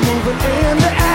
moving into action.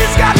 He's got